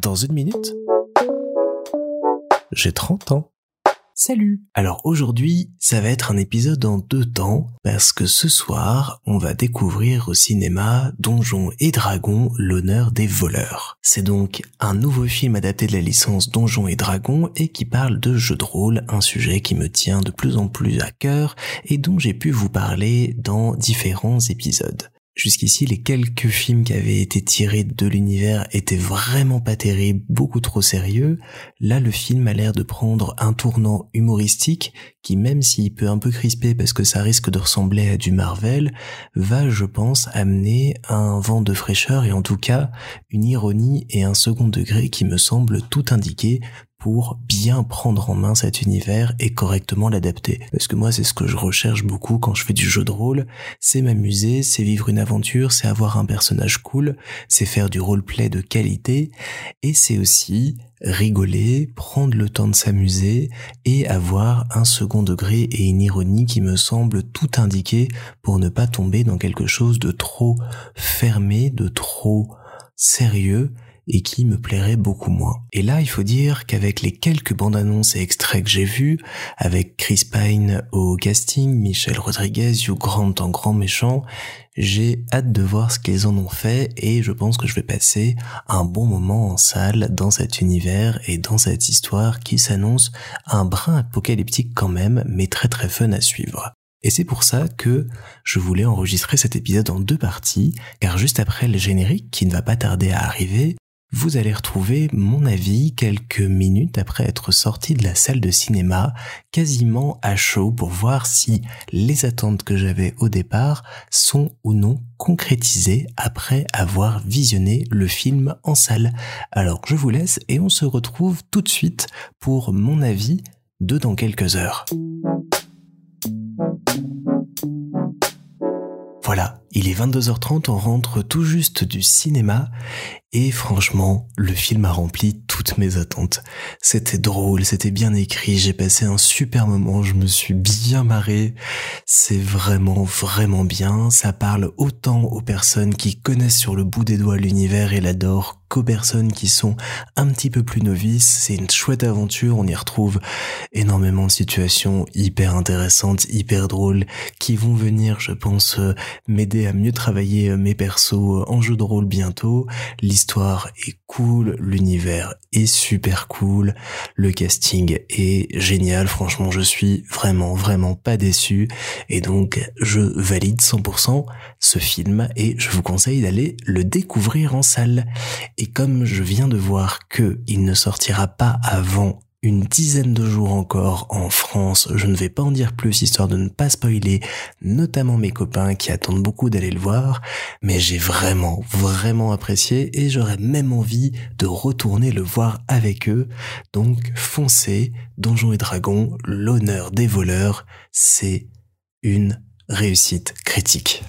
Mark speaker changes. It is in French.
Speaker 1: Dans une minute, j'ai 30 ans. Salut Alors aujourd'hui, ça va être un épisode en deux temps, parce que ce soir, on va découvrir au cinéma Donjons et Dragons, l'honneur des voleurs. C'est donc un nouveau film adapté de la licence Donjons et Dragons et qui parle de jeux de rôle, un sujet qui me tient de plus en plus à cœur et dont j'ai pu vous parler dans différents épisodes. Jusqu'ici, les quelques films qui avaient été tirés de l'univers étaient vraiment pas terribles, beaucoup trop sérieux. Là, le film a l'air de prendre un tournant humoristique qui, même s'il peut un peu crisper parce que ça risque de ressembler à du Marvel, va, je pense, amener un vent de fraîcheur et en tout cas une ironie et un second degré qui me semble tout indiquer pour bien prendre en main cet univers et correctement l'adapter. Parce que moi, c'est ce que je recherche beaucoup quand je fais du jeu de rôle. C'est m'amuser, c'est vivre une aventure, c'est avoir un personnage cool, c'est faire du roleplay de qualité, et c'est aussi rigoler, prendre le temps de s'amuser et avoir un second degré et une ironie qui me semble tout indiquer pour ne pas tomber dans quelque chose de trop fermé, de trop sérieux et qui me plairait beaucoup moins. Et là, il faut dire qu'avec les quelques bandes annonces et extraits que j'ai vus, avec Chris Pine au casting, Michel Rodriguez, Hugh Grant en grand méchant, j'ai hâte de voir ce qu'ils en ont fait et je pense que je vais passer un bon moment en salle dans cet univers et dans cette histoire qui s'annonce un brin apocalyptique quand même, mais très très fun à suivre. Et c'est pour ça que je voulais enregistrer cet épisode en deux parties, car juste après le générique, qui ne va pas tarder à arriver, vous allez retrouver mon avis quelques minutes après être sorti de la salle de cinéma, quasiment à chaud pour voir si les attentes que j'avais au départ sont ou non concrétisées après avoir visionné le film en salle. Alors je vous laisse et on se retrouve tout de suite pour mon avis de dans quelques heures. Voilà, il est 22h30, on rentre tout juste du cinéma et franchement, le film a rempli toutes mes attentes. C'était drôle, c'était bien écrit, j'ai passé un super moment, je me suis bien marré. C'est vraiment, vraiment bien. Ça parle autant aux personnes qui connaissent sur le bout des doigts l'univers et l'adorent qu'aux personnes qui sont un petit peu plus novices. C'est une chouette aventure, on y retrouve énormément de situations hyper intéressantes, hyper drôles, qui vont venir, je pense, euh, à mieux travailler euh, mes persos euh, en jeu de rôle bientôt. L'histoire est cool, l'univers est super cool, le casting est génial, franchement je suis vraiment vraiment pas déçu. Et donc je valide 100% ce film et je vous conseille d'aller le découvrir en salle. Et comme je viens de voir que il ne sortira pas avant une dizaine de jours encore en France. Je ne vais pas en dire plus histoire de ne pas spoiler, notamment mes copains qui attendent beaucoup d'aller le voir, mais j'ai vraiment, vraiment apprécié et j'aurais même envie de retourner le voir avec eux. Donc foncez, Donjons et Dragons, l'honneur des voleurs, c'est une réussite critique.